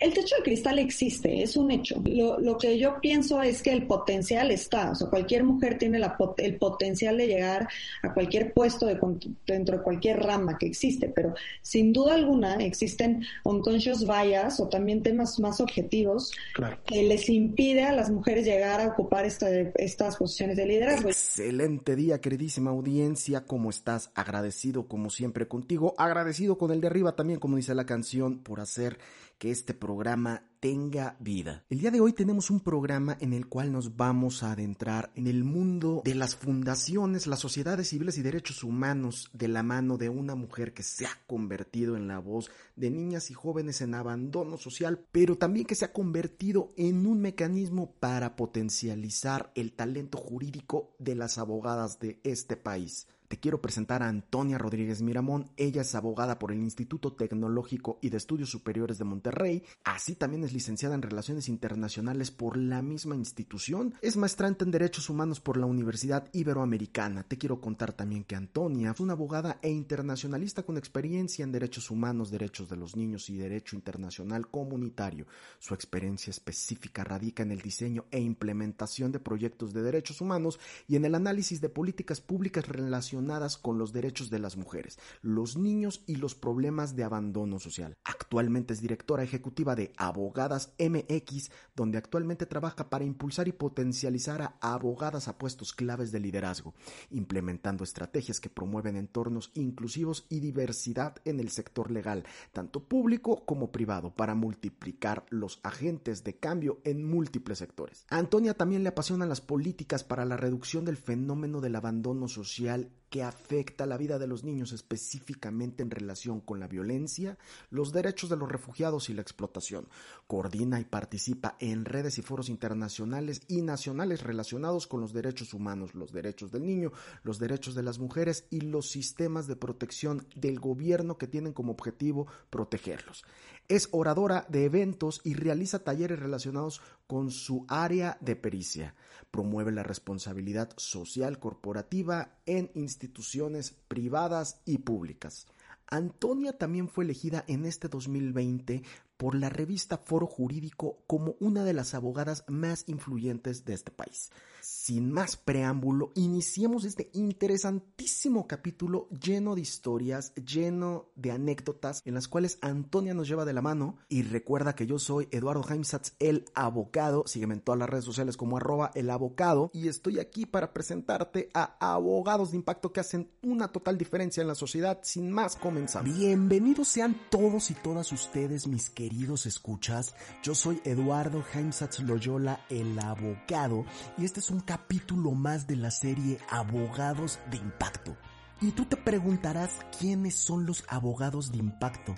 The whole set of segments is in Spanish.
El techo de cristal existe, es un hecho. Lo, lo, que yo pienso es que el potencial está, o sea, cualquier mujer tiene la, el potencial de llegar a cualquier puesto de, dentro de cualquier rama que existe, pero sin duda alguna existen unconscious bias o también temas más objetivos claro. que les impide a las mujeres llegar a ocupar esta, estas posiciones de liderazgo. Excelente día, queridísima audiencia, ¿cómo estás? Agradecido como siempre contigo, agradecido con el de arriba también, como dice la canción, por hacer que este programa tenga vida. El día de hoy tenemos un programa en el cual nos vamos a adentrar en el mundo de las fundaciones, las sociedades civiles y derechos humanos de la mano de una mujer que se ha convertido en la voz de niñas y jóvenes en abandono social, pero también que se ha convertido en un mecanismo para potencializar el talento jurídico de las abogadas de este país. Te quiero presentar a Antonia Rodríguez Miramón. Ella es abogada por el Instituto Tecnológico y de Estudios Superiores de Monterrey. Así también es licenciada en Relaciones Internacionales por la misma institución. Es maestrante en Derechos Humanos por la Universidad Iberoamericana. Te quiero contar también que Antonia es una abogada e internacionalista con experiencia en derechos humanos, derechos de los niños y derecho internacional comunitario. Su experiencia específica radica en el diseño e implementación de proyectos de derechos humanos y en el análisis de políticas públicas relacionadas con los derechos de las mujeres, los niños y los problemas de abandono social. Actualmente es directora ejecutiva de Abogadas MX, donde actualmente trabaja para impulsar y potencializar a abogadas a puestos claves de liderazgo, implementando estrategias que promueven entornos inclusivos y diversidad en el sector legal, tanto público como privado, para multiplicar los agentes de cambio en múltiples sectores. A Antonia también le apasionan las políticas para la reducción del fenómeno del abandono social que afecta la vida de los niños específicamente en relación con la violencia, los derechos de los refugiados y la explotación. Coordina y participa en redes y foros internacionales y nacionales relacionados con los derechos humanos, los derechos del niño, los derechos de las mujeres y los sistemas de protección del gobierno que tienen como objetivo protegerlos. Es oradora de eventos y realiza talleres relacionados con su área de pericia. Promueve la responsabilidad social corporativa en instituciones privadas y públicas. Antonia también fue elegida en este 2020 por la revista Foro Jurídico como una de las abogadas más influyentes de este país. Sin más preámbulo, iniciemos este interesantísimo capítulo lleno de historias, lleno de anécdotas en las cuales Antonia nos lleva de la mano y recuerda que yo soy Eduardo Heimsatz, el abogado, sígueme en todas las redes sociales como arroba el abogado y estoy aquí para presentarte a abogados de impacto que hacen una total diferencia en la sociedad. Sin más, comenzamos. Bienvenidos sean todos y todas ustedes, mis queridos escuchas. Yo soy Eduardo Heimsatz Loyola, el abogado, y este es un capítulo más de la serie Abogados de Impacto. Y tú te preguntarás quiénes son los abogados de impacto.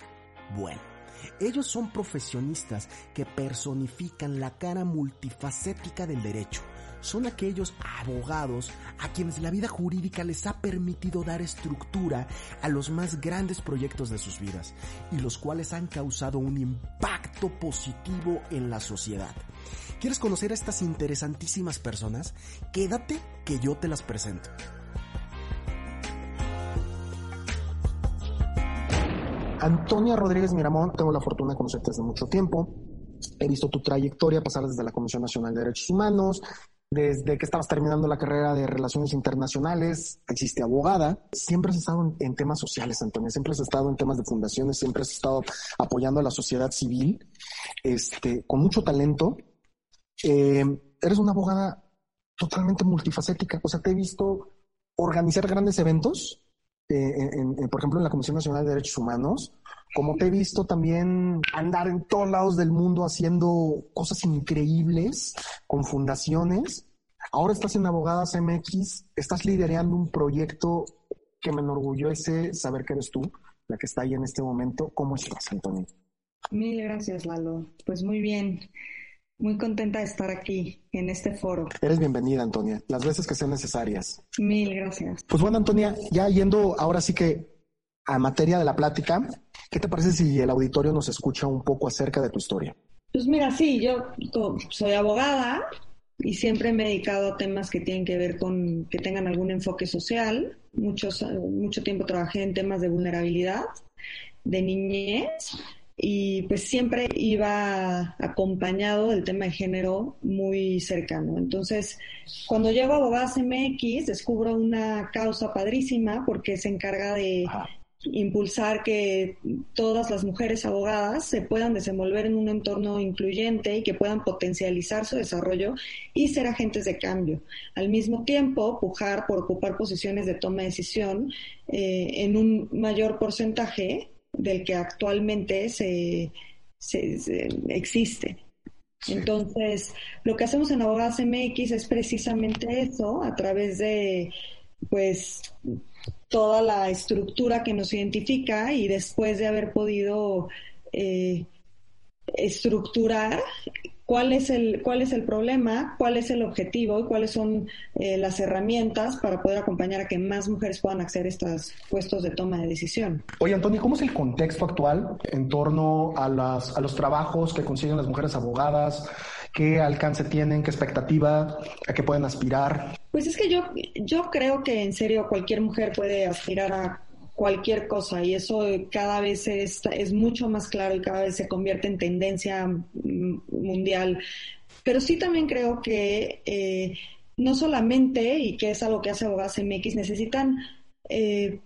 Bueno, ellos son profesionistas que personifican la cara multifacética del derecho. Son aquellos abogados a quienes la vida jurídica les ha permitido dar estructura a los más grandes proyectos de sus vidas y los cuales han causado un impacto positivo en la sociedad. ¿Quieres conocer a estas interesantísimas personas? Quédate que yo te las presento. Antonia Rodríguez Miramón, tengo la fortuna de conocerte desde mucho tiempo. He visto tu trayectoria pasar desde la Comisión Nacional de Derechos Humanos, desde que estabas terminando la carrera de Relaciones Internacionales, existe abogada. Siempre has estado en, en, temas sociales, Antonia. Siempre has estado en temas de fundaciones, siempre has estado apoyando a la sociedad civil, este, con mucho talento. Eh, eres una abogada totalmente multifacética. O sea, te he visto organizar grandes eventos, eh, en, en, por ejemplo, en la Comisión Nacional de Derechos Humanos, como te he visto también andar en todos lados del mundo haciendo cosas increíbles con fundaciones. Ahora estás en Abogadas MX, estás liderando un proyecto que me enorgullece saber que eres tú, la que está ahí en este momento. ¿Cómo estás, Antonio? Mil gracias, Lalo. Pues muy bien. Muy contenta de estar aquí en este foro. Eres bienvenida, Antonia, las veces que sean necesarias. Mil gracias. Pues bueno, Antonia, ya yendo ahora sí que a materia de la plática, ¿qué te parece si el auditorio nos escucha un poco acerca de tu historia? Pues mira, sí, yo soy abogada y siempre me he dedicado a temas que tienen que ver con que tengan algún enfoque social. Muchos, mucho tiempo trabajé en temas de vulnerabilidad, de niñez y pues siempre iba acompañado del tema de género muy cercano. Entonces, cuando llego a Abogadas MX, descubro una causa padrísima porque se encarga de impulsar que todas las mujeres abogadas se puedan desenvolver en un entorno incluyente y que puedan potencializar su desarrollo y ser agentes de cambio. Al mismo tiempo, pujar por ocupar posiciones de toma de decisión eh, en un mayor porcentaje del que actualmente se, existe. Entonces, lo que hacemos en Abogadas MX es precisamente eso, a través de, pues, toda la estructura que nos identifica y después de haber podido eh, estructurar cuál es el cuál es el problema, cuál es el objetivo y cuáles son eh, las herramientas para poder acompañar a que más mujeres puedan acceder a estos puestos de toma de decisión. Oye, Antonio, ¿cómo es el contexto actual en torno a, las, a los trabajos que consiguen las mujeres abogadas? ¿Qué alcance tienen? ¿Qué expectativa? ¿A qué pueden aspirar? Pues es que yo, yo creo que en serio cualquier mujer puede aspirar a cualquier cosa y eso cada vez es, es mucho más claro y cada vez se convierte en tendencia mundial. Pero sí también creo que eh, no solamente, y que es algo que hace Abogadas MX, necesitan eh,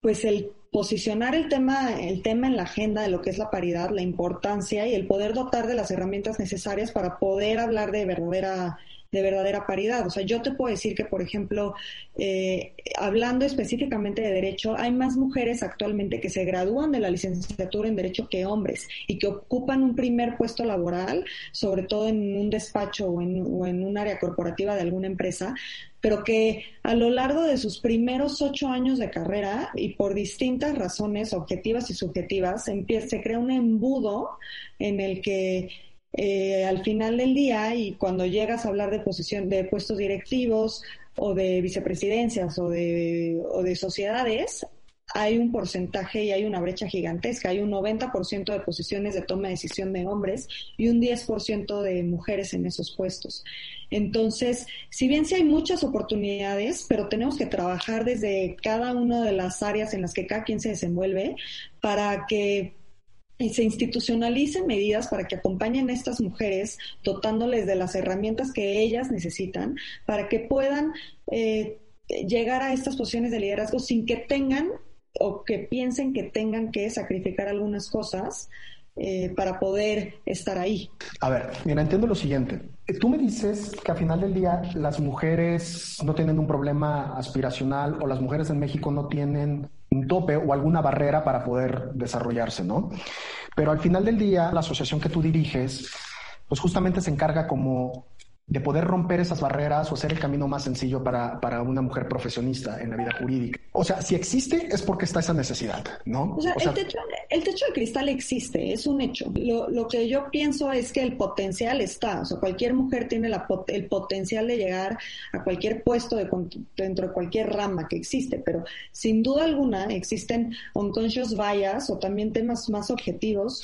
pues el posicionar el tema, el tema en la agenda de lo que es la paridad, la importancia y el poder dotar de las herramientas necesarias para poder hablar de verdadera de verdadera paridad. O sea, yo te puedo decir que, por ejemplo, eh, hablando específicamente de derecho, hay más mujeres actualmente que se gradúan de la licenciatura en derecho que hombres y que ocupan un primer puesto laboral, sobre todo en un despacho o en, un área corporativa de alguna empresa, pero que a lo largo de sus primeros ocho años de carrera y por distintas razones objetivas y subjetivas, se crea un embudo en el que eh, al final del día y cuando llegas a hablar de posición de puestos directivos o de vicepresidencias o de, o de sociedades, hay un porcentaje y hay una brecha gigantesca. Hay un 90% de posiciones de toma de decisión de hombres y un 10% de mujeres en esos puestos. Entonces, si bien sí hay muchas oportunidades, pero tenemos que trabajar desde cada una de las áreas en las que cada quien se desenvuelve para que se institucionalicen medidas para que acompañen a estas mujeres, dotándoles de las herramientas que ellas necesitan para que puedan eh, llegar a estas posiciones de liderazgo sin que tengan o que piensen que tengan que sacrificar algunas cosas eh, para poder estar ahí. A ver, mira, entiendo lo siguiente. Tú me dices que al final del día las mujeres no tienen un problema aspiracional o las mujeres en México no tienen un tope o alguna barrera para poder desarrollarse, ¿no? Pero al final del día, la asociación que tú diriges, pues justamente se encarga como de poder romper esas barreras o hacer el camino más sencillo para, para, una mujer profesionista en la vida jurídica. O sea, si existe es porque está esa necesidad, ¿no? O sea, el, techo, el, techo, de cristal existe, es un hecho. Lo, lo, que yo pienso es que el potencial está, o sea, cualquier mujer tiene la, el potencial de llegar a cualquier puesto de, dentro de cualquier rama que existe, pero sin duda alguna existen unconscious bias o también temas más objetivos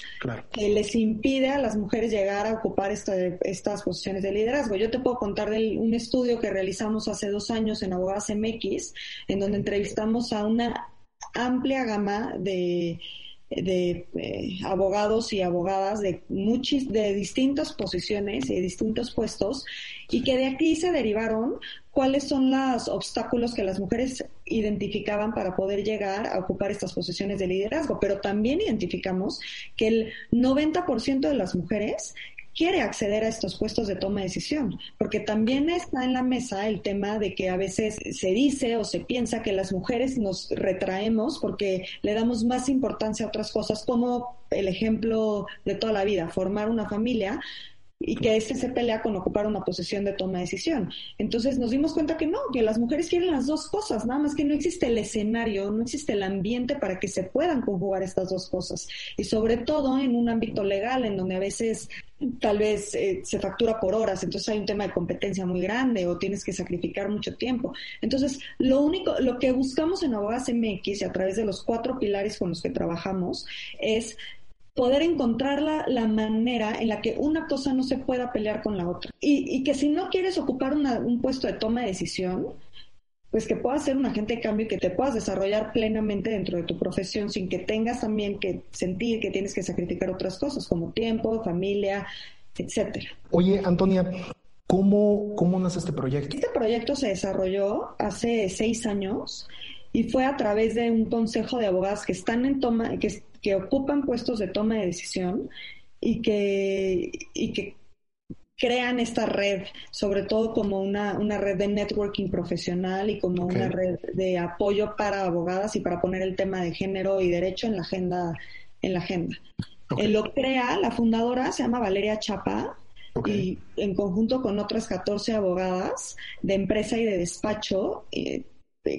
que les impide a las mujeres llegar a ocupar estas posiciones de liderazgo. Yo te puedo contar de un estudio que realizamos hace dos años en Abogadas MX, en donde entrevistamos a una amplia gama de, eh, abogados y abogadas de muchis, de distintas posiciones y distintos puestos y que de aquí se derivaron cuáles son los obstáculos que las mujeres identificaban para poder llegar a ocupar estas posiciones de liderazgo, pero también identificamos que el 90% de las mujeres quiere acceder a estos puestos de toma de decisión, porque también está en la mesa el tema de que a veces se dice o se piensa que las mujeres nos retraemos porque le damos más importancia a otras cosas, como el ejemplo de toda la vida, formar una familia, y que este se pelea con ocupar una posición de toma de decisión. Entonces nos dimos cuenta que no, que las mujeres quieren las dos cosas, nada más que no existe el escenario, no existe el ambiente para que se puedan conjugar estas dos cosas. Y sobre todo en un ámbito legal en donde a veces tal vez eh, se factura por horas, entonces hay un tema de competencia muy grande o tienes que sacrificar mucho tiempo. Entonces, lo único, lo que buscamos en Abogadas MX y a través de los cuatro pilares con los que trabajamos es poder encontrar la, manera en la que una cosa no se pueda pelear con la otra. Y, que si no quieres ocupar un puesto de toma de decisión, pues que puedas ser un agente de cambio y que te puedas desarrollar plenamente dentro de tu profesión sin que tengas también que sentir que tienes que sacrificar otras cosas como tiempo, familia, etcétera. Oye, Antonia, ¿cómo, cómo nace este proyecto? Este proyecto se desarrolló hace seis años y fue a través de un consejo de abogados que están en toma, que que ocupan puestos de toma de decisión y que, y que crean esta red, sobre todo como una, una red de networking profesional y como una red de apoyo para abogadas y para poner el tema de género y derecho en la agenda. En la agenda. Eh, lo crea, la fundadora se llama Valeria Chapa, y en conjunto con otras 14 abogadas de empresa y de despacho, eh,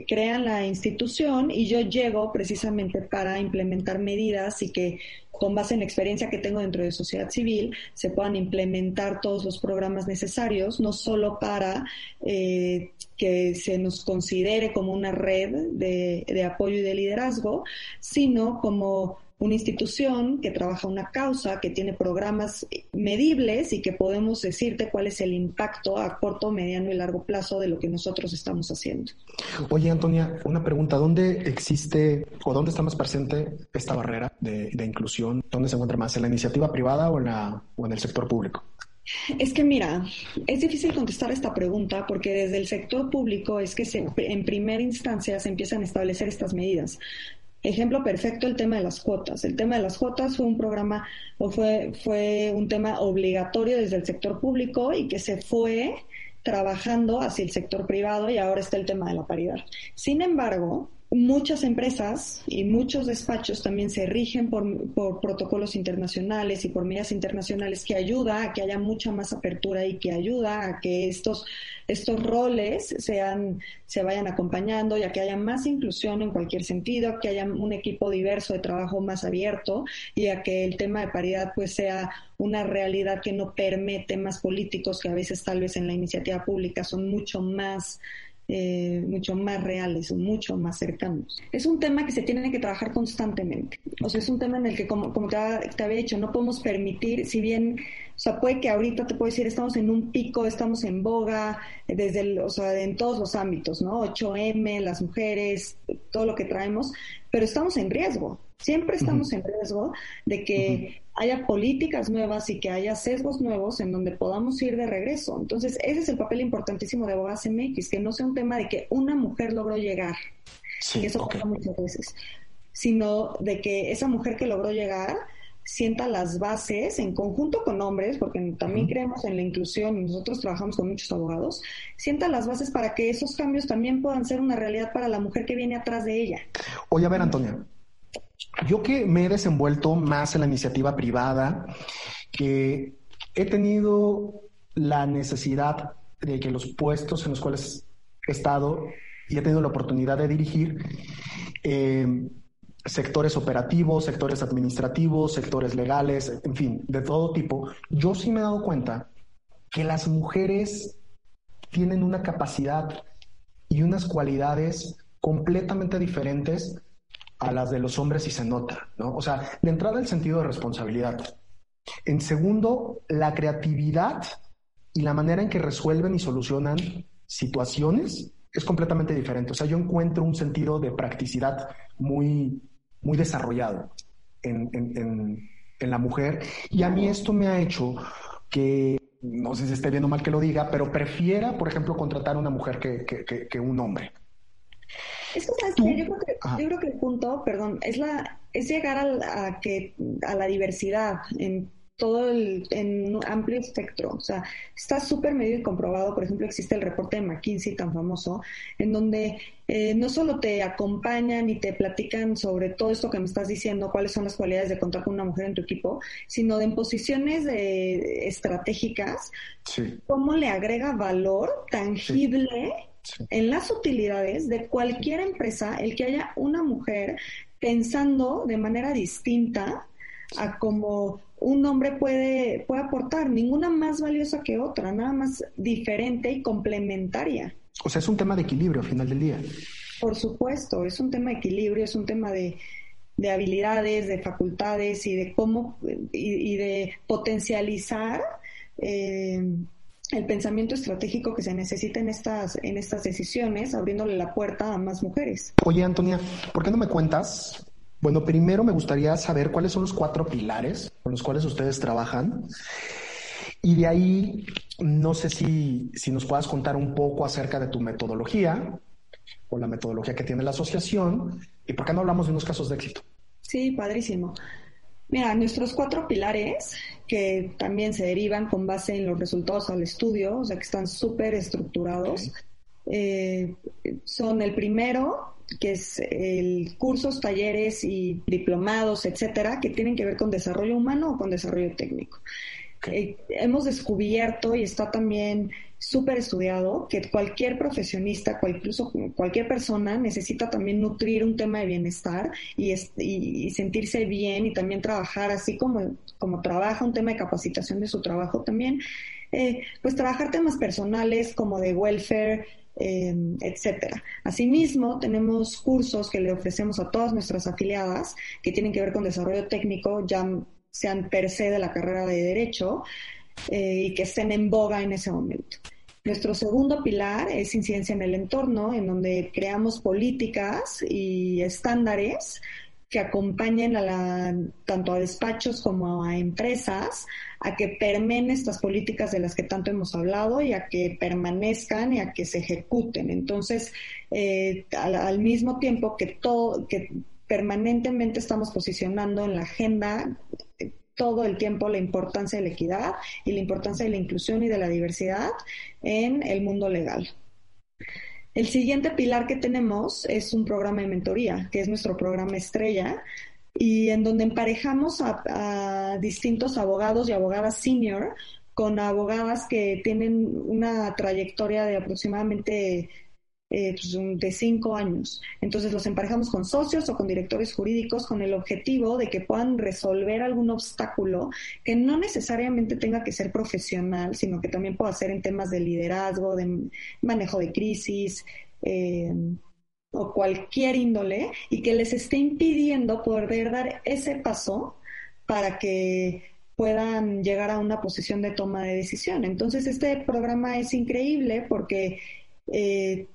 crean la institución y yo llego precisamente para implementar medidas y que con base en la experiencia que tengo dentro de sociedad civil se puedan implementar todos los programas necesarios, no solo para eh, que se nos considere como una red de, de apoyo y de liderazgo, sino como una institución que trabaja una causa, que tiene programas medibles y que podemos decirte cuál es el impacto a corto, mediano y largo plazo de lo que nosotros estamos haciendo. Oye, Antonia, una pregunta. ¿Dónde existe o dónde está más presente esta barrera de, inclusión? ¿Dónde se encuentra más? ¿En la iniciativa privada o en, la, o en el sector público? Es que mira, es difícil contestar esta pregunta porque desde el sector público es que en primera instancia se empiezan a establecer estas medidas. Ejemplo perfecto el tema de las cuotas. El tema de las cuotas fue un programa o fue, fue un tema obligatorio desde el sector público y que se fue trabajando hacia el sector privado y ahora está el tema de la paridad. Sin embargo, muchas empresas y muchos despachos también se rigen por, protocolos internacionales y por medidas internacionales que ayuda a que haya mucha más apertura y que ayuda a que estos, estos roles sean, se vayan acompañando y a que haya más inclusión en cualquier sentido, que haya un equipo diverso de trabajo más abierto y a que el tema de paridad pues sea una realidad que no permite más políticos que a veces tal vez en la iniciativa pública son mucho más eh, mucho más reales, mucho más cercanos. Es un tema que se tiene que trabajar constantemente. O sea, es un tema en el que, como, como te, había dicho, no podemos permitir, si bien, o sea, puede que ahorita te puedo decir, estamos en un pico, estamos en boga, desde el, o sea, en todos los ámbitos, ¿no? 8M, las mujeres, todo lo que traemos, pero estamos en riesgo. Siempre estamos en riesgo de que haya políticas nuevas y que haya sesgos nuevos en donde podamos ir de regreso. Entonces, ese es el papel importantísimo de Abogadas MX, que no sea un tema de que una mujer logró llegar, que eso pasa muchas veces, sino de que esa mujer que logró llegar sienta las bases en conjunto con hombres, porque también creemos en la inclusión y nosotros trabajamos con muchos abogados, sienta las bases para que esos cambios también puedan ser una realidad para la mujer que viene atrás de ella. Oye, a ver, Antonia, yo que me he desenvuelto más en la iniciativa privada, que he tenido la necesidad de que los puestos en los cuales he estado y he tenido la oportunidad de dirigir, eh, sectores operativos, sectores administrativos, sectores legales, en fin, de todo tipo, yo sí me he dado cuenta que las mujeres tienen una capacidad y unas cualidades completamente diferentes a las de los hombres y se nota, ¿no? O sea, de entrada el sentido de responsabilidad. En segundo, la creatividad y la manera en que resuelven y solucionan situaciones es completamente diferente. O sea, yo encuentro un sentido de practicidad muy, muy desarrollado en, la mujer y a mí esto me ha hecho que, no sé si esté bien o mal que lo diga, pero prefiera, por ejemplo, contratar a una mujer que, que un hombre. Es que, ¿sabes Yo, creo que, yo creo que el punto, perdón, es, la, es llegar a, que, a la diversidad en todo el, en un amplio espectro. O sea, está súper medio y comprobado. Por ejemplo, existe el reporte de McKinsey tan famoso, en donde eh, no solo te acompañan y te platican sobre todo esto que me estás diciendo, cuáles son las cualidades de contar con una mujer en tu equipo, sino de en posiciones de, estratégicas, cómo le agrega valor tangible. En las utilidades de cualquier empresa, el que haya una mujer pensando de manera distinta a cómo un hombre puede, puede aportar, ninguna más valiosa que otra, nada más diferente y complementaria. O sea, es un tema de equilibrio al final del día. Por supuesto, es un tema de equilibrio, es un tema de, habilidades, de facultades y de cómo y, de potencializar eh, el pensamiento estratégico que se necesita en estas, en estas decisiones, abriéndole la puerta a más mujeres. Oye, Antonia, ¿por qué no me cuentas bueno, primero me gustaría saber cuáles son los cuatro pilares con los cuales ustedes trabajan. Y de ahí, no sé si, si nos puedas contar un poco acerca de tu metodología o la metodología que tiene la asociación y por qué no hablamos de unos casos de éxito. Sí, padrísimo. Mira, nuestros cuatro pilares, que también se derivan con base en los resultados al estudio, o sea que están súper estructurados, eh, son el primero, que es el cursos, talleres y diplomados, etcétera, que tienen que ver con desarrollo humano o con desarrollo técnico. Eh, hemos descubierto y está también súper estudiado que cualquier profesionista, incluso cualquier persona necesita también nutrir un tema de bienestar y, y, sentirse bien y también trabajar así como, como trabaja un tema de capacitación de su trabajo también, eh, pues trabajar temas personales como de welfare, eh, etcétera. Asimismo, tenemos cursos que le ofrecemos a todas nuestras afiliadas que tienen que ver con desarrollo técnico, ya sean per se de la carrera de Derecho eh, y que estén en boga en ese momento. Nuestro segundo pilar es incidencia en el entorno, en donde creamos políticas y estándares que acompañen a la, tanto a despachos como a empresas a que permeen estas políticas de las que tanto hemos hablado y a que permanezcan y a que se ejecuten. Entonces, eh, al, mismo tiempo que todo, que permanentemente estamos posicionando en la agenda eh, todo el tiempo la importancia de la equidad y la importancia de la inclusión y de la diversidad en el mundo legal. El siguiente pilar que tenemos es un programa de mentoría, que es nuestro programa estrella, y en donde emparejamos a, distintos abogados y abogadas senior con abogadas que tienen una trayectoria de aproximadamente eh, pues, de cinco años. Entonces los emparejamos con socios o con directores jurídicos con el objetivo de que puedan resolver algún obstáculo que no necesariamente tenga que ser profesional, sino que también pueda ser en temas de liderazgo, de manejo de crisis. Eh, o cualquier índole y que les esté impidiendo poder dar ese paso para que puedan llegar a una posición de toma de decisión. Entonces, este programa es increíble porque eh,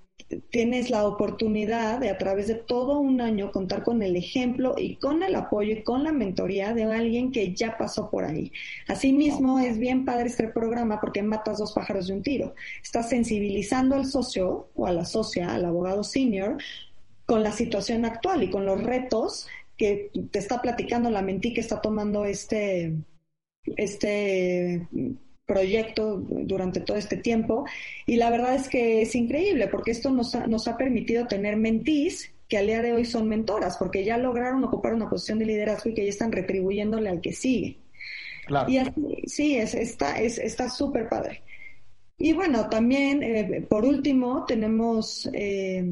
tienes la oportunidad de a través de todo un año contar con el ejemplo y con el apoyo y con la mentoría de alguien que ya pasó por ahí. Asimismo, es bien padre este programa porque matas dos pájaros de un tiro. Estás sensibilizando al socio o a la socia, al abogado senior, con la situación actual y con los retos que te está platicando la mentí que está tomando este, este proyecto durante todo este tiempo y la verdad es que es increíble porque esto nos ha, nos ha permitido tener mentís que al día de hoy son mentoras porque ya lograron ocupar una posición de liderazgo y que ya están retribuyéndole al que sigue. Claro. Y así, sí, es, está es, está súper padre. Y bueno, también, eh, por último, tenemos eh,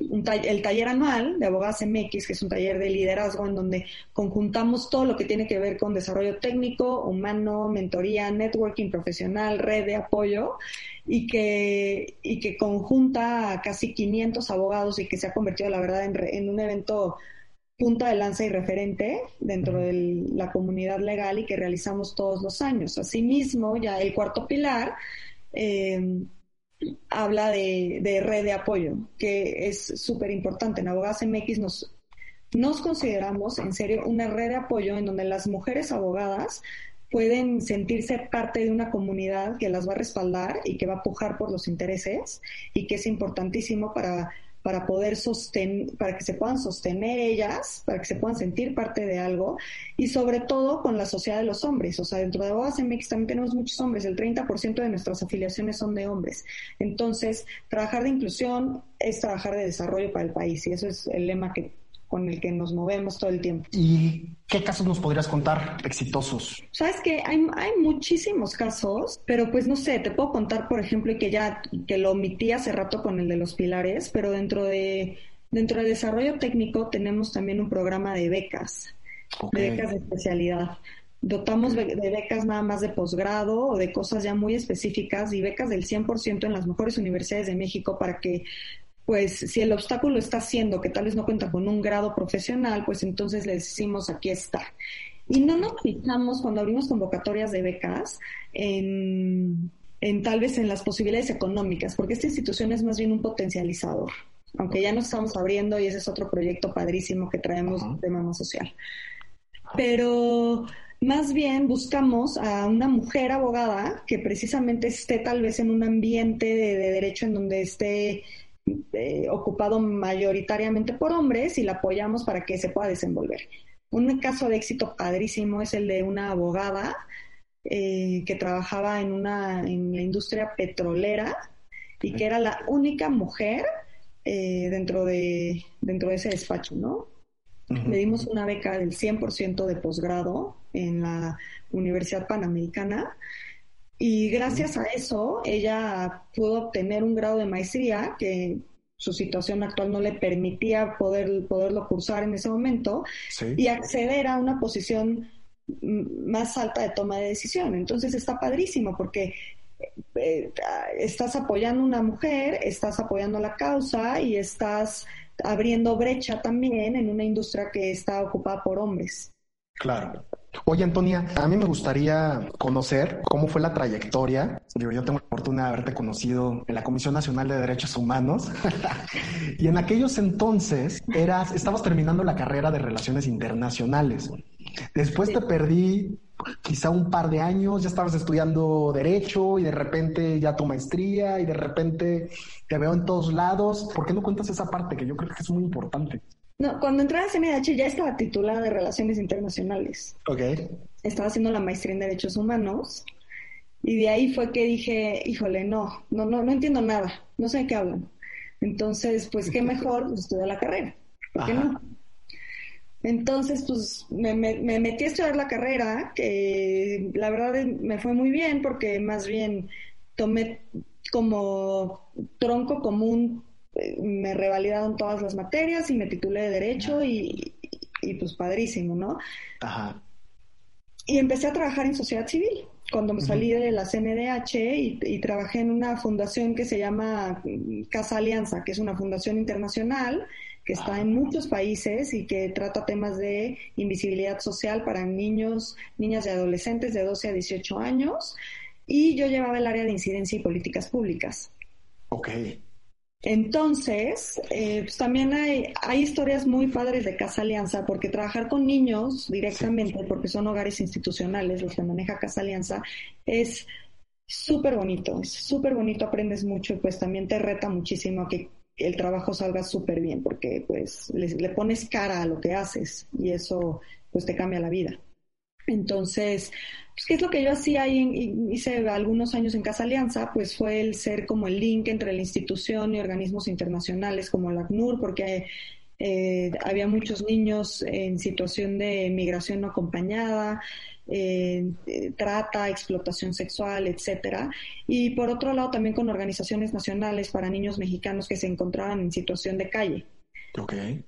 el taller anual de Abogadas MX, que es un taller de liderazgo en donde conjuntamos todo lo que tiene que ver con desarrollo técnico, humano, mentoría, networking profesional, red de apoyo y que, y que conjunta a casi 500 abogados y que se ha convertido, la verdad, en, un evento punta de lanza y referente dentro de la comunidad legal y que realizamos todos los años. Asimismo, ya el cuarto pilar eh, habla de, red de apoyo, que es súper importante. En Abogadas MX nos, nos consideramos en serio una red de apoyo en donde las mujeres abogadas pueden sentirse parte de una comunidad que las va a respaldar y que va a pujar por los intereses y que es importantísimo para para poder sostener, para que se puedan sostener ellas, para que se puedan sentir parte de algo y sobre todo con la sociedad de los hombres. O sea, dentro de Abogados MX también tenemos muchos hombres, el 30% de nuestras afiliaciones son de hombres. Entonces, trabajar de inclusión es trabajar de desarrollo para el país y eso es el lema que con el que nos movemos todo el tiempo. ¿Y qué casos nos podrías contar exitosos? Sabes que hay, hay muchísimos casos, pero pues no sé, te puedo contar, por ejemplo, y que ya que lo omití hace rato con el de los pilares, pero dentro de dentro del desarrollo técnico tenemos también un programa de becas, de becas de especialidad. Dotamos de becas nada más de posgrado o de cosas ya muy específicas y becas del 100% en las mejores universidades de México para que pues si el obstáculo está siendo que tal vez no cuenta con un grado profesional, pues entonces le decimos aquí está. Y no nos fijamos cuando abrimos convocatorias de becas en, en tal vez en las posibilidades económicas, porque esta institución es más bien un potencializador, aunque ya nos estamos abriendo y ese es otro proyecto padrísimo que traemos de mama social. Pero más bien buscamos a una mujer abogada que precisamente esté tal vez en un ambiente de derecho en donde esté eh, ocupado mayoritariamente por hombres y la apoyamos para que se pueda desenvolver. Un caso de éxito padrísimo es el de una abogada eh, que trabajaba en, una, en la industria petrolera y que era la única mujer eh, dentro, de, dentro de ese despacho, ¿no? Le dimos una beca del 100% de posgrado en la Universidad Panamericana y gracias a eso, ella pudo obtener un grado de maestría que su situación actual no le permitía poder, poderlo cursar en ese momento y acceder a una posición más alta de toma de decisión. Entonces está padrísimo porque eh, estás apoyando a una mujer, estás apoyando la causa y estás abriendo brecha también en una industria que está ocupada por hombres. Claro. Oye, Antonia, a mí me gustaría conocer cómo fue la trayectoria. Yo, tengo la oportunidad de haberte conocido en la Comisión Nacional de Derechos Humanos y en aquellos entonces eras, estabas terminando la carrera de Relaciones Internacionales. Después te perdí quizá un par de años, ya estabas estudiando Derecho y de repente ya tu maestría y de repente te veo en todos lados. ¿Por qué no cuentas esa parte que yo creo que es muy importante? No, cuando entré a CNH ya estaba titulada de Relaciones Internacionales. Ok. Estaba haciendo la maestría en Derechos Humanos y de ahí fue que dije, híjole, no, no, no, no entiendo nada, no sé de qué hablan. Entonces, pues qué mejor pues, estudiar la carrera, ¿por qué no? Entonces, pues me, me, metí a estudiar la carrera, que la verdad me fue muy bien porque más bien tomé como tronco común me revalidaron todas las materias y me titulé de Derecho y, pues padrísimo, ¿no? Ajá. Y empecé a trabajar en sociedad civil cuando me salí de la CNDH y, trabajé en una fundación que se llama Casa Alianza, que es una fundación internacional que está en muchos países y que trata temas de invisibilidad social para niños, niñas y adolescentes de 12 a 18 años. Y yo llevaba el área de incidencia y políticas públicas. Ok. Entonces, eh, pues también hay, hay historias muy padres de Casa Alianza, porque trabajar con niños directamente, porque son hogares institucionales los que maneja Casa Alianza, es súper bonito, es súper bonito, aprendes mucho y pues también te reta muchísimo a que el trabajo salga súper bien, porque pues le, le pones cara a lo que haces y eso pues te cambia la vida. Entonces, pues, ¿qué es lo que yo hacía ahí? Hice algunos años en Casa Alianza, pues fue el ser como el link entre la institución y organismos internacionales como la ACNUR, porque eh, había muchos niños en situación de migración no acompañada, eh, trata, explotación sexual, etcétera. Y por otro lado, también con organizaciones nacionales para niños mexicanos que se encontraban en situación de calle. Okay.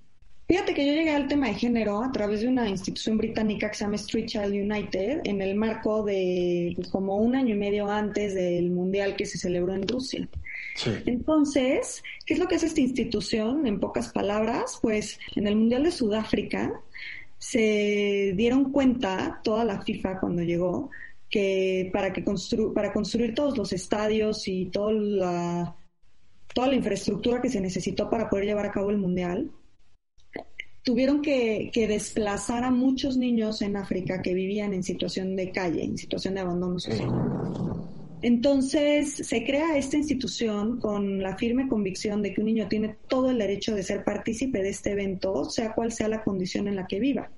Fíjate que yo llegué al tema de género a través de una institución británica que se llama Street Child United en el marco de pues, como un año y medio antes del mundial que se celebró en Rusia. Entonces, ¿qué es lo que hace esta institución? En pocas palabras, pues en el mundial de Sudáfrica se dieron cuenta toda la FIFA cuando llegó que para que para construir todos los estadios y toda la toda la infraestructura que se necesitó para poder llevar a cabo el mundial tuvieron que, desplazar a muchos niños en África que vivían en situación de calle, en situación de abandono social. Entonces se crea esta institución con la firme convicción de que un niño tiene todo el derecho de ser partícipe de este evento, sea cual sea la condición en la que viva.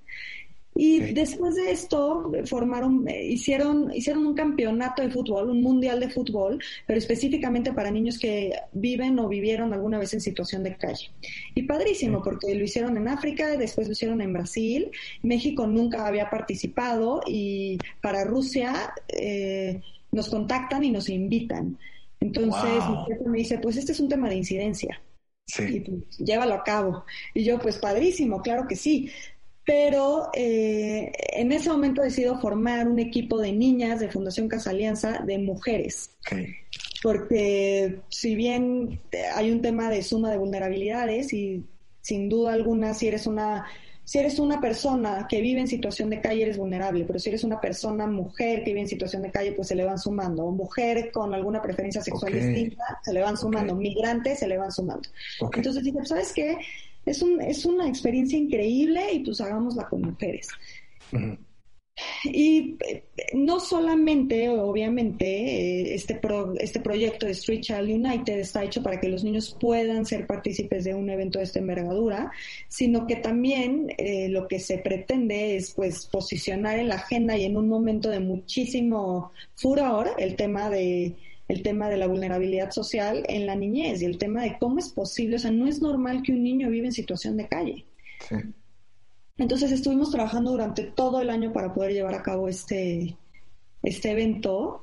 Y después de esto formaron, eh, hicieron, hicieron un campeonato de fútbol, un mundial de fútbol, pero específicamente para niños que viven o vivieron alguna vez en situación de calle. Y padrísimo, porque lo hicieron en África, después lo hicieron en Brasil, México nunca había participado y para Rusia eh, nos contactan y nos invitan. Entonces mi me dice, pues este es un tema de incidencia. Sí. Y pues, llévalo a cabo. Y yo, pues padrísimo, claro que sí pero eh, en ese momento decido formar un equipo de niñas de Fundación Casa Alianza de mujeres. Porque si bien hay un tema de suma de vulnerabilidades y sin duda alguna si eres una si eres una persona que vive en situación de calle eres vulnerable, pero si eres una persona mujer que vive en situación de calle pues se le van sumando, o mujer con alguna preferencia sexual distinta se le van sumando, migrantes se le van sumando. Entonces dije, ¿sabes qué? Es, un, es una experiencia increíble y pues hagámosla con mujeres. Y eh, no solamente, obviamente, eh, este, este proyecto de Street Child United está hecho para que los niños puedan ser partícipes de un evento de esta envergadura, sino que también eh, lo que se pretende es pues posicionar en la agenda y en un momento de muchísimo furor el tema de el tema de la vulnerabilidad social en la niñez y el tema de cómo es posible, o sea, no es normal que un niño viva en situación de calle. Sí. Entonces estuvimos trabajando durante todo el año para poder llevar a cabo este, este evento.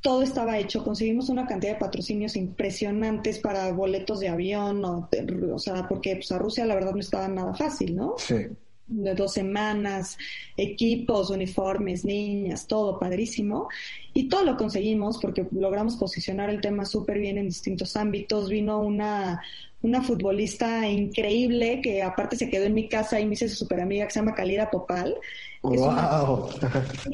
Todo estaba hecho, conseguimos una cantidad de patrocinios impresionantes para boletos de avión, o, o sea, porque pues, a Rusia la verdad no estaba nada fácil, ¿no? Sí de dos semanas, equipos, uniformes, niñas, todo padrísimo. Y todo lo conseguimos porque logramos posicionar el tema súper bien en distintos ámbitos. Vino una, una futbolista increíble que aparte se quedó en mi casa y me hice su super amiga que se llama Calida Popal. ¡Wow!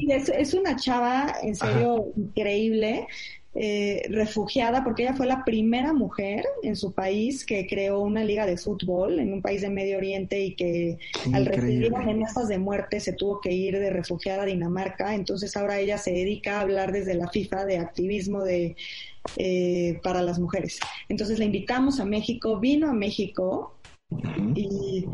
Es, es, una chava en serio increíble. Eh, refugiada porque ella fue la primera mujer en su país que creó una liga de fútbol en un país de Medio Oriente y que al recibir amenazas de muerte se tuvo que ir de refugiada a Dinamarca. Entonces ahora ella se dedica a hablar desde la FIFA de activismo de eh, para las mujeres. Entonces la invitamos a México, vino a México y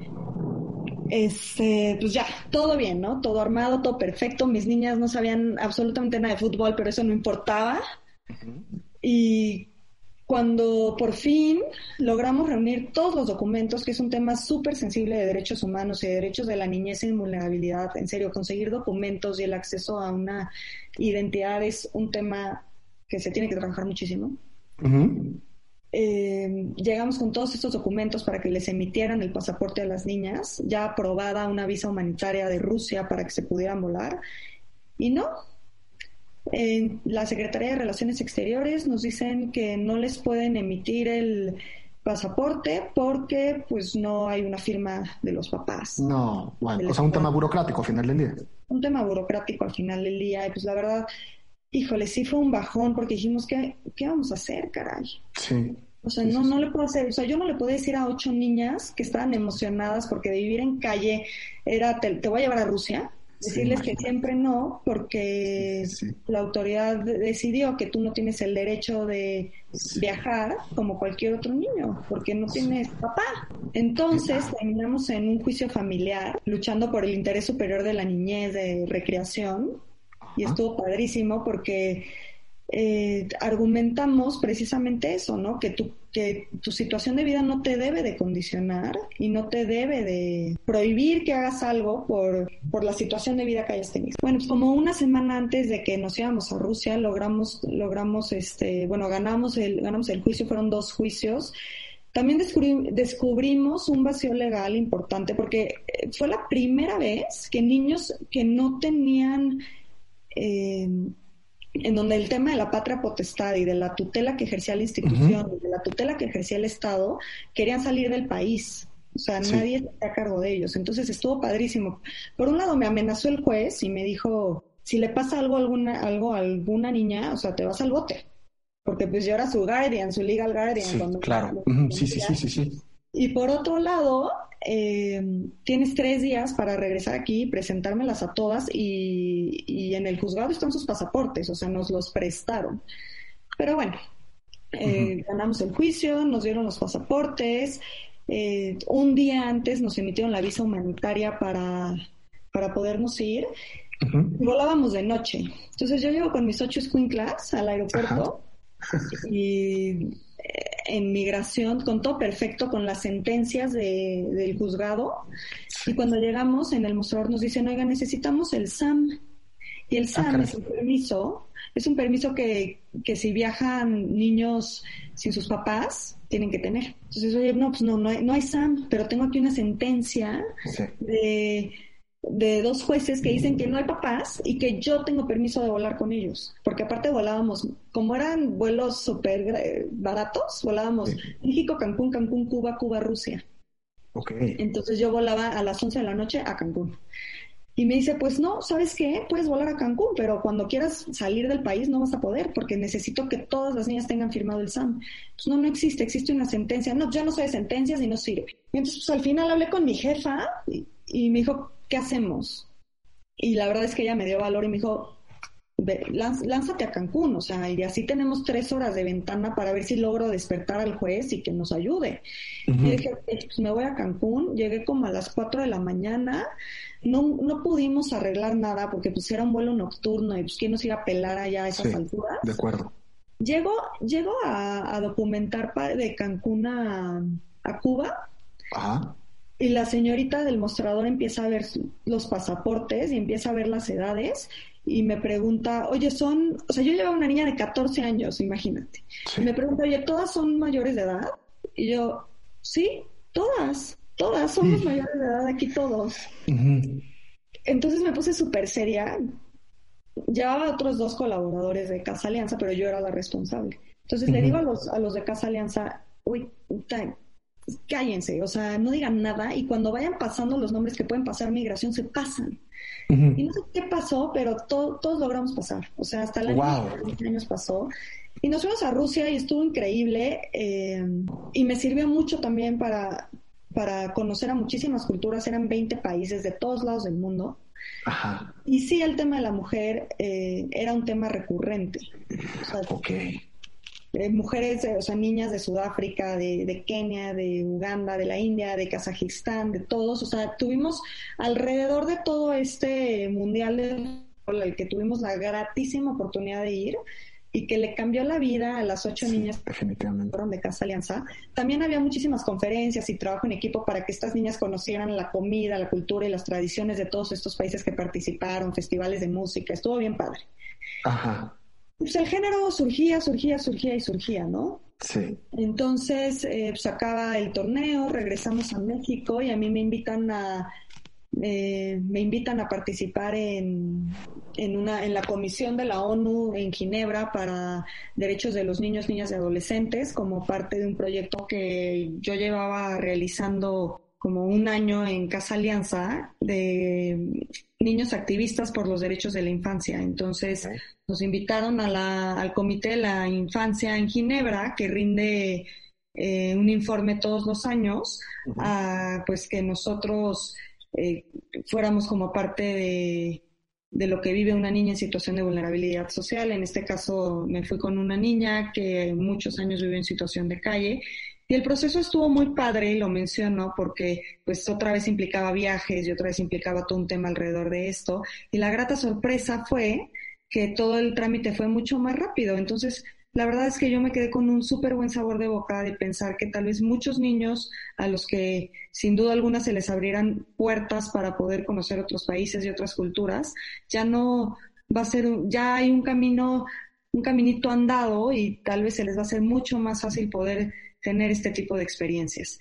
este, pues ya, todo bien, ¿no? Todo armado, todo perfecto. Mis niñas no sabían absolutamente nada de fútbol, pero eso no importaba. Y cuando por fin logramos reunir todos los documentos, que es un tema súper sensible de derechos humanos y de derechos de la niñez en vulnerabilidad, en serio, conseguir documentos y el acceso a una identidad es un tema que se tiene que trabajar muchísimo. Eh, llegamos con todos estos documentos para que les emitieran el pasaporte a las niñas, ya aprobada una visa humanitaria de Rusia para que se pudieran volar. Y no, en la Secretaría de Relaciones Exteriores nos dicen que no les pueden emitir el pasaporte porque pues no hay una firma de los papás. No, bueno, o sea, un tema burocrático al final del día. Un tema burocrático al final del día y pues la verdad, híjole, sí fue un bajón porque dijimos que, ¿qué vamos a hacer, caray? Sí. O sea, no, no le puedo hacer, o sea, yo no le puedo decir a ocho niñas que estaban emocionadas porque de vivir en calle era, te voy a llevar a Rusia, Decirles que siempre no, porque la autoridad decidió que tú no tienes el derecho de viajar como cualquier otro niño, porque no tienes papá. Entonces terminamos en un juicio familiar, luchando por el interés superior de la niñez de recreación, y estuvo padrísimo porque eh, argumentamos precisamente eso, ¿no? Que tu, que tu situación de vida no te debe de condicionar y no te debe de prohibir que hagas algo por, por la situación de vida que hayas tenido. Bueno, pues como una semana antes de que nos íbamos a Rusia, logramos, logramos, este, bueno, ganamos el, ganamos el juicio, fueron dos juicios. También descubrimos un vacío legal importante porque eh, fue la primera vez que niños que no tenían eh, en donde el tema de la patria potestad y de la tutela que ejercía la institución y de la tutela que ejercía el Estado querían salir del país. O sea, nadie está a cargo de ellos. Entonces estuvo padrísimo. Por un lado me amenazó el juez y me dijo, si le pasa algo a alguna, algo a alguna niña, o sea, te vas al bote. Porque pues yo era su guardian, su legal guardian. Sí, claro. sí, sí, sí, sí, sí. Y por otro lado, eh, tienes tres días para regresar aquí, presentármelas a todas y, y, en el juzgado están sus pasaportes, o sea, nos los prestaron. Pero bueno, eh, ganamos el juicio, nos dieron los pasaportes, eh, un día antes nos emitieron la visa humanitaria para, para podernos ir. y volábamos de noche. Entonces yo llego con mis ocho escuinclas al aeropuerto y en migración, con todo perfecto, con las sentencias de, del juzgado. Y cuando llegamos en el mostrador nos dicen, oiga, necesitamos el SAM. Y el ah, SAM es un permiso, es un permiso que, que si viajan niños sin sus papás, tienen que tener. Entonces, oye, no, pues no, no hay, no hay SAM, pero tengo aquí una sentencia de de dos jueces que dicen que no hay papás y que yo tengo permiso de volar con ellos, porque aparte volábamos, como eran vuelos súper baratos, volábamos México, Cancún, Cancún, Cuba, Cuba, Rusia. Okay. Entonces yo volaba a las 11 de la noche a Cancún. Y me dice, pues no, ¿sabes qué? Puedes volar a Cancún, pero cuando quieras salir del país no vas a poder, porque necesito que todas las niñas tengan firmado el SAM. Pues no, no existe, existe una sentencia. No, ya no soy de sentencias y no sirve. Y entonces, pues al final hablé con mi jefa y me dijo, ¿qué hacemos? Y la verdad es que ella me dio valor y me dijo, lánzate a Cancún, o sea, y así tenemos tres horas de ventana para ver si logro despertar al juez y que nos ayude. Y dije, pues me voy a Cancún, llegué como a las cuatro de la mañana, no, no pudimos arreglar nada porque pues era un vuelo nocturno y pues quién nos iba a pelar allá a esas alturas. De acuerdo. Llego, llego a, documentar de Cancún a, a Cuba. Ajá. Y la señorita del mostrador empieza a ver los pasaportes y empieza a ver las edades y me pregunta, oye, son, o sea, yo llevo una niña de 14 años, imagínate. Y me pregunta, oye, ¿todas son mayores de edad? Y yo, sí, todas, todas somos mayores de edad aquí todos. Entonces me puse súper seria. Llevaba otros dos colaboradores de Casa Alianza, pero yo era la responsable. Entonces le digo a los, a los de Casa Alianza, uy, cállense, o sea, no digan nada y cuando vayan pasando los nombres que pueden pasar migración, se pasan. Y no sé qué pasó, pero todos logramos pasar. O sea, hasta el año, años pasó. Y nos fuimos a Rusia y estuvo increíble eh, y me sirvió mucho también para, para conocer a muchísimas culturas. Eran 20 países de todos lados del mundo. Y sí, el tema de la mujer eh, era un tema recurrente. O eh, mujeres, o sea, niñas de Sudáfrica, de, Kenia, de Uganda, de la India, de Kazajistán, de todos, o sea, tuvimos alrededor de todo este mundial al que tuvimos la gratísima oportunidad de ir y que le cambió la vida a las ocho niñas definitivamente. fueron de Casa Alianza. También había muchísimas conferencias y trabajo en equipo para que estas niñas conocieran la comida, la cultura y las tradiciones de todos estos países que participaron, festivales de música, estuvo bien padre. Ajá pues el género surgía, surgía, surgía y surgía, ¿no? Sí. Entonces, eh, pues acaba el torneo, regresamos a México y a mí me invitan a eh, me invitan a participar en, en, una, en la comisión de la ONU en Ginebra para derechos de los niños, niñas y adolescentes como parte de un proyecto que yo llevaba realizando como un año en Casa Alianza de niños activistas por los derechos de la infancia. Entonces nos invitaron a la, al Comité de la Infancia en Ginebra, que rinde eh, un informe todos los años, a pues que nosotros eh, fuéramos como parte de, de lo que vive una niña en situación de vulnerabilidad social. En este caso me fui con una niña que muchos años vive en situación de calle y el proceso estuvo muy padre, lo menciono, porque pues otra vez implicaba viajes y otra vez implicaba todo un tema alrededor de esto. Y la grata sorpresa fue que todo el trámite fue mucho más rápido. Entonces, la verdad es que yo me quedé con un súper buen sabor de boca de pensar que tal vez muchos niños a los que sin duda alguna se les abrieran puertas para poder conocer otros países y otras culturas, ya no va a ser, ya hay un camino, un caminito andado y tal vez se les va a ser mucho más fácil poder tener este tipo de experiencias.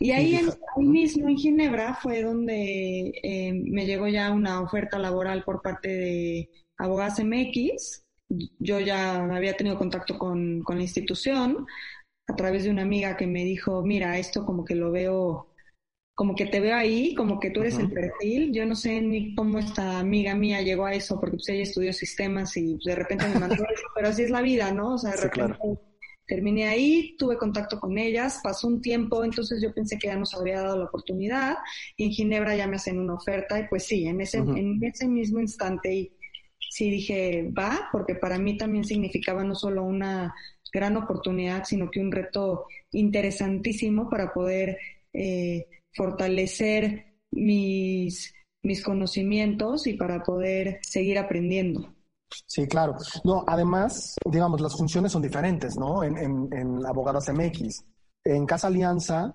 Y ahí, mismo en Ginebra fue donde eh, me llegó ya una oferta laboral por parte de Abogadas MX. Yo ya había tenido contacto con, con la institución a través de una amiga que me dijo, mira, esto como que lo veo, como que te veo ahí, como que tú eres el perfil. Yo no sé ni cómo esta amiga mía llegó a eso, porque pues ella estudió sistemas y de repente me mandó eso, pero así es la vida, ¿no? O sea, de repente Terminé ahí, tuve contacto con ellas, pasó un tiempo, entonces yo pensé que ya nos habría dado la oportunidad y en Ginebra ya me hacen una oferta y pues sí, en ese, en ese mismo instante sí dije, va, porque para mí también significaba no solo una gran oportunidad, sino que un reto interesantísimo para poder eh, fortalecer mis, mis conocimientos y para poder seguir aprendiendo. Sí, claro. No, además, digamos, las funciones son diferentes, ¿no? En, en, en Abogadas MX. En Casa Alianza,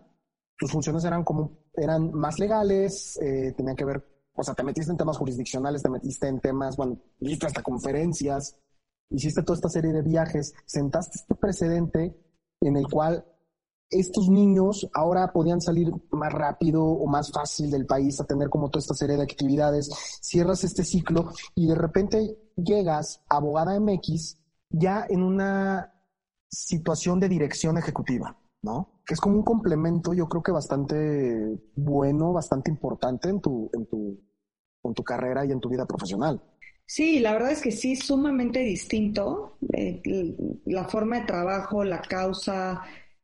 tus funciones eran como, eran más legales, eh, tenían que ver, o sea, te metiste en temas jurisdiccionales, te metiste en temas, bueno, hiciste hasta conferencias, hiciste toda esta serie de viajes, sentaste este precedente en el cual estos niños ahora podían salir más rápido o más fácil del país a tener como toda esta serie de actividades, cierras este ciclo y de repente llegas abogada MX ya en una situación de dirección ejecutiva, ¿no? Que es como un complemento, yo creo que bastante bueno, bastante importante en tu, en tu, en tu carrera y en tu vida profesional. Sí, la verdad es que sí, sumamente distinto. Eh, la forma de trabajo, la causa,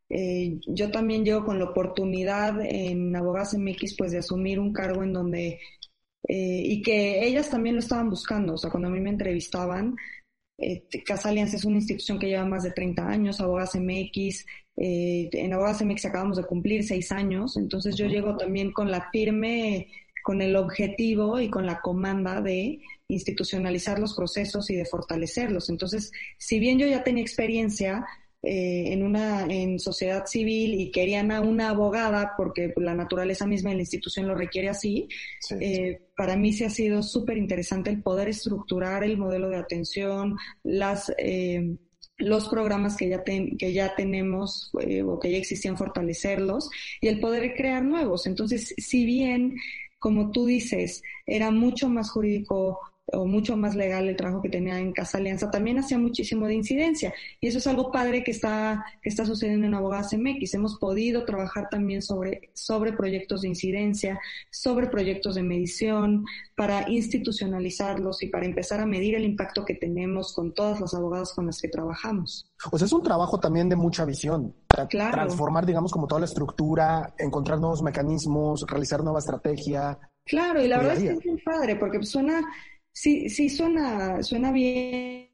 eh, yo también llego con la oportunidad en Abogadas MX pues de asumir un cargo en donde eh, y que ellas también lo estaban buscando, o sea, cuando a mí me entrevistaban, eh, Casa Alianza es una institución que lleva más de 30 años, Abogadas MX, en Abogadas MX acabamos de cumplir seis años, entonces yo llego también con la firme, con el objetivo y con la comanda de institucionalizar los procesos y de fortalecerlos. Entonces, si bien yo ya tenía experiencia, eh, en una en sociedad civil y querían a una abogada porque la naturaleza misma de la institución lo requiere así. Eh, para mí se ha sido súper interesante el poder estructurar el modelo de atención, las eh, los programas que ya, que ya tenemos o que ya existían, fortalecerlos y el poder crear nuevos. Entonces, si bien, como tú dices, era mucho más jurídico o mucho más legal el trabajo que tenía en Casa Alianza, también hacía muchísimo de incidencia. Y eso es algo padre que está, que está sucediendo en Abogadas MX. Hemos podido trabajar también sobre, sobre proyectos de incidencia, sobre proyectos de medición, para institucionalizarlos y para empezar a medir el impacto que tenemos con todas las abogadas con las que trabajamos. Pues es un trabajo también de mucha visión. Transformar, digamos, como toda la estructura, encontrar nuevos mecanismos, realizar nueva estrategia. Claro, y la verdad es que es muy padre, porque suena sí, sí suena, suena bien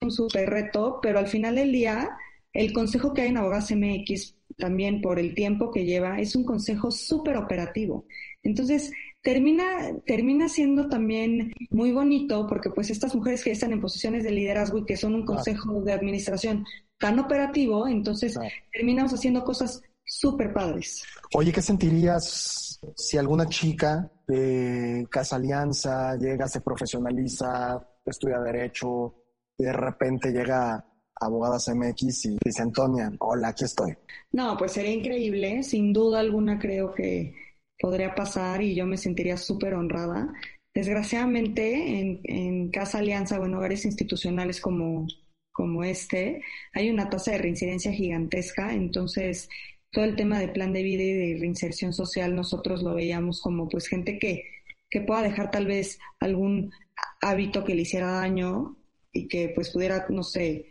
un super reto, pero al final del día, el consejo que hay en Abogadas MX, también por el tiempo que lleva, es un consejo súper operativo. Entonces, termina, termina siendo también muy bonito porque pues estas mujeres que están en posiciones de liderazgo y que son un consejo de administración tan operativo, entonces terminamos haciendo cosas súper padres. Oye, ¿qué sentirías si alguna chica de Casa Alianza llega, se profesionaliza, estudia Derecho y de repente llega a Abogadas MX y dice, Antonia, hola, aquí estoy? No, pues sería increíble, sin duda alguna creo que podría pasar y yo me sentiría súper honrada. Desgraciadamente, en, Casa Alianza o en hogares institucionales como, como este, hay una tasa de reincidencia gigantesca, entonces todo el tema de plan de vida y de reinserción social nosotros lo veíamos como pues gente que, que pueda dejar tal vez algún hábito que le hiciera daño y que pues pudiera, no sé,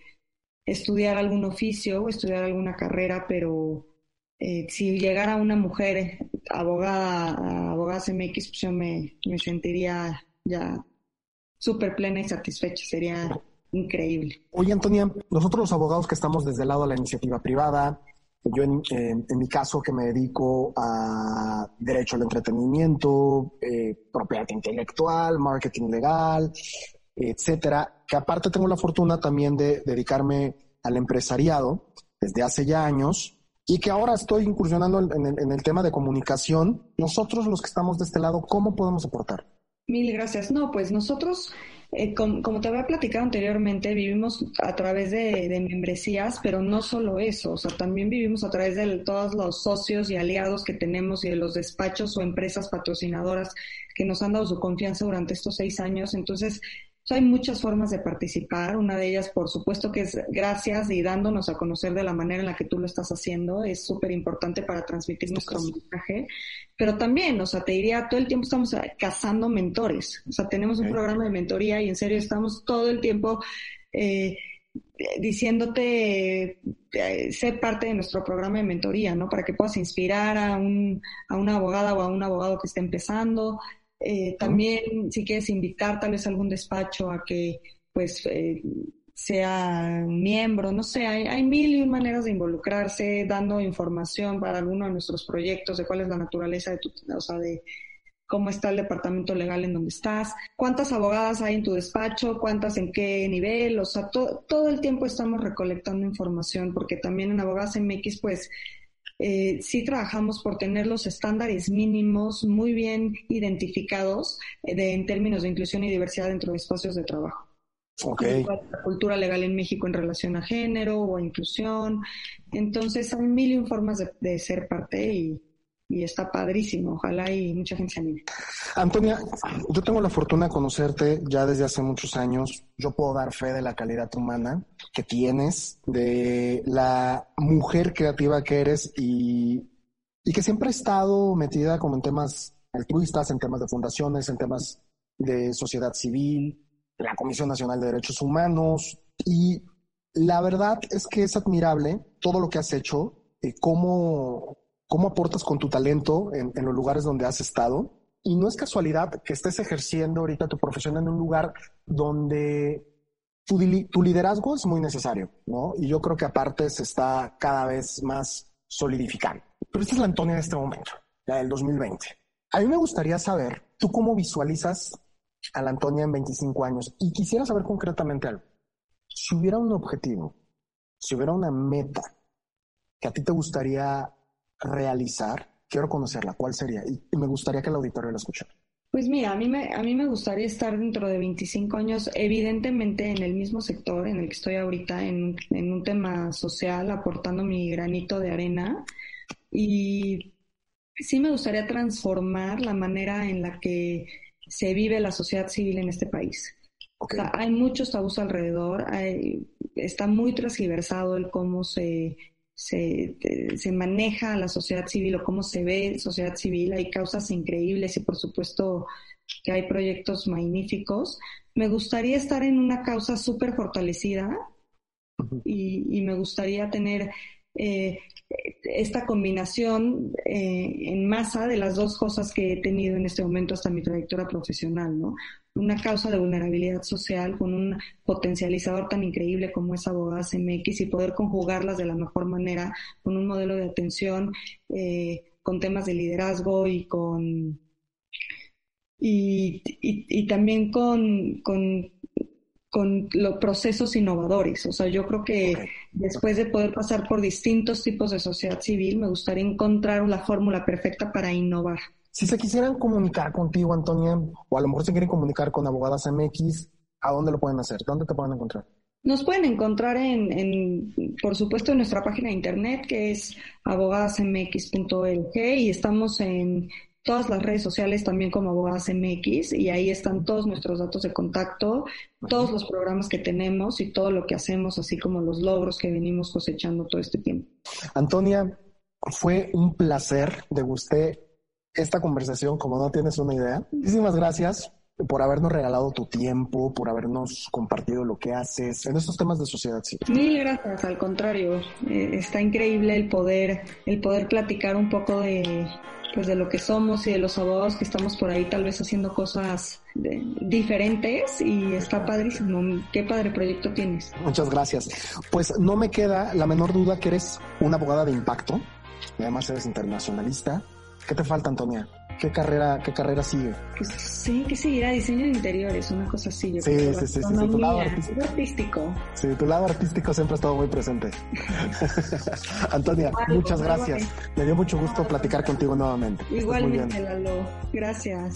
estudiar algún oficio o estudiar alguna carrera, pero eh, si llegara una mujer abogada, abogada CMX, pues yo me, me sentiría ya súper plena y satisfecha, sería increíble. Oye, Antonia, nosotros los abogados que estamos desde el lado de la iniciativa privada, yo en, mi caso que me dedico a derecho al entretenimiento, eh, propiedad intelectual, marketing legal, etcétera, que aparte tengo la fortuna también de dedicarme al empresariado desde hace ya años y que ahora estoy incursionando en el tema de comunicación. Nosotros los que estamos de este lado, ¿cómo podemos aportar? Mil gracias. No, pues nosotros eh, como, te había platicado anteriormente, vivimos a través de, membresías, pero no solo eso, o sea, también vivimos a través de todos los socios y aliados que tenemos y de los despachos o empresas patrocinadoras que nos han dado su confianza durante estos seis años. Entonces, hay muchas formas de participar. Una de ellas, por supuesto, que es gracias y dándonos a conocer de la manera en la que tú lo estás haciendo. Es súper importante para transmitir nuestro mensaje. Pero también, o sea, te diría, todo el tiempo estamos cazando mentores. O sea, tenemos un programa de mentoría y en serio estamos todo el tiempo eh, diciéndote, eh, sé parte de nuestro programa de mentoría, ¿no? Para que puedas inspirar a, un, a una abogada o a un abogado que esté empezando. Eh, también, si quieres invitar tal vez a algún despacho a que, pues, eh, sea miembro, no sé, hay, hay, mil y maneras de involucrarse, dando información para alguno de nuestros proyectos, de cuál es la naturaleza de tu, o sea, de, cómo está el departamento legal en donde estás, cuántas abogadas hay en tu despacho, cuántas en qué nivel, o sea, todo el tiempo estamos recolectando información porque también en Abogadas MX pues eh, sí trabajamos por tener los estándares mínimos muy bien identificados eh, de, en términos de inclusión y diversidad dentro de espacios de trabajo. Okay. La cultura legal en México en relación a género o a inclusión. Entonces hay mil y formas de, de ser parte y, y está padrísimo. Ojalá y mucha gente se anime. Antonia, yo tengo la fortuna de conocerte ya desde hace muchos años. Yo puedo dar fe de la calidad humana que tienes, de la mujer creativa que eres y, y que siempre ha estado metida como en temas altruistas, en temas de fundaciones, en temas de sociedad civil, la Comisión Nacional de Derechos Humanos. Y la verdad es que es admirable todo lo que has hecho, eh, cómo cómo aportas con tu talento en, los lugares donde has estado. Y no es casualidad que estés ejerciendo ahorita tu profesión en un lugar donde tu, liderazgo es muy necesario, ¿no? Y yo creo que aparte se está cada vez más solidificando. Pero esta es la Antonia de este momento, la del 2020. A mí me gustaría saber, ¿tú cómo visualizas a la Antonia en 25 años? Y quisiera saber concretamente algo. Si hubiera un objetivo, si hubiera una meta que a ti te gustaría realizar, quiero conocerla. ¿Cuál sería? Y, me gustaría que el auditorio la escuchara. Pues mira, a mí, me, a mí me gustaría estar dentro de 25 años, evidentemente en el mismo sector en el que estoy ahorita, en, en un tema social, aportando mi granito de arena. Y sí me gustaría transformar la manera en la que se vive la sociedad civil en este país. hay muchos tabús alrededor, está muy transgiversado el cómo se se, se, maneja la sociedad civil o cómo se ve sociedad civil. Hay causas increíbles y por supuesto que hay proyectos magníficos. Me gustaría estar en una causa súper fortalecida y, y, me gustaría tener eh, esta combinación eh, en masa de las dos cosas que he tenido en este momento hasta mi trayectoria profesional, ¿no? Una causa de vulnerabilidad social con un potencializador tan increíble como es Abogadas MX y poder conjugarlas de la mejor manera con un modelo de atención, eh, con temas de liderazgo y con y, también con, con con los procesos innovadores. O sea, yo creo que después de poder pasar por distintos tipos de sociedad civil, me gustaría encontrar la fórmula perfecta para innovar. Si se quisieran comunicar contigo, Antonia, o a lo mejor se quieren comunicar con Abogadas MX, ¿a dónde lo pueden hacer? ¿Dónde te pueden encontrar? Nos pueden encontrar en, en por supuesto, en nuestra página de internet, que es abogadasmx.org, y estamos en todas las redes sociales también como Abogadas MX y ahí están todos nuestros datos de contacto, todos los programas que tenemos y todo lo que hacemos, así como los logros que venimos cosechando todo este tiempo. Antonia, fue un placer de usted esta conversación, como no tienes una idea. Muchísimas gracias por habernos regalado tu tiempo, por habernos compartido lo que haces en estos temas de sociedad civil. Mil gracias, al contrario, eh, está increíble el poder, el poder platicar un poco de pues de lo que somos y de los abogados que estamos por ahí tal vez haciendo cosas diferentes y está padrísimo. Qué padre proyecto tienes. Muchas gracias. Pues no me queda la menor duda que eres una abogada de impacto, además eres internacionalista. ¿Qué te falta, Antonia? ¿Qué carrera, qué carrera sigue? Pues sí, que seguirá diseño de interiores, una cosa así. Yo sí, sí, sí, sí, tu lado artístico. Sí, tu lado artístico siempre ha estado muy presente. Antonia, muchas gracias. Me dio mucho gusto platicar contigo nuevamente. Igualmente, Lalo. Gracias.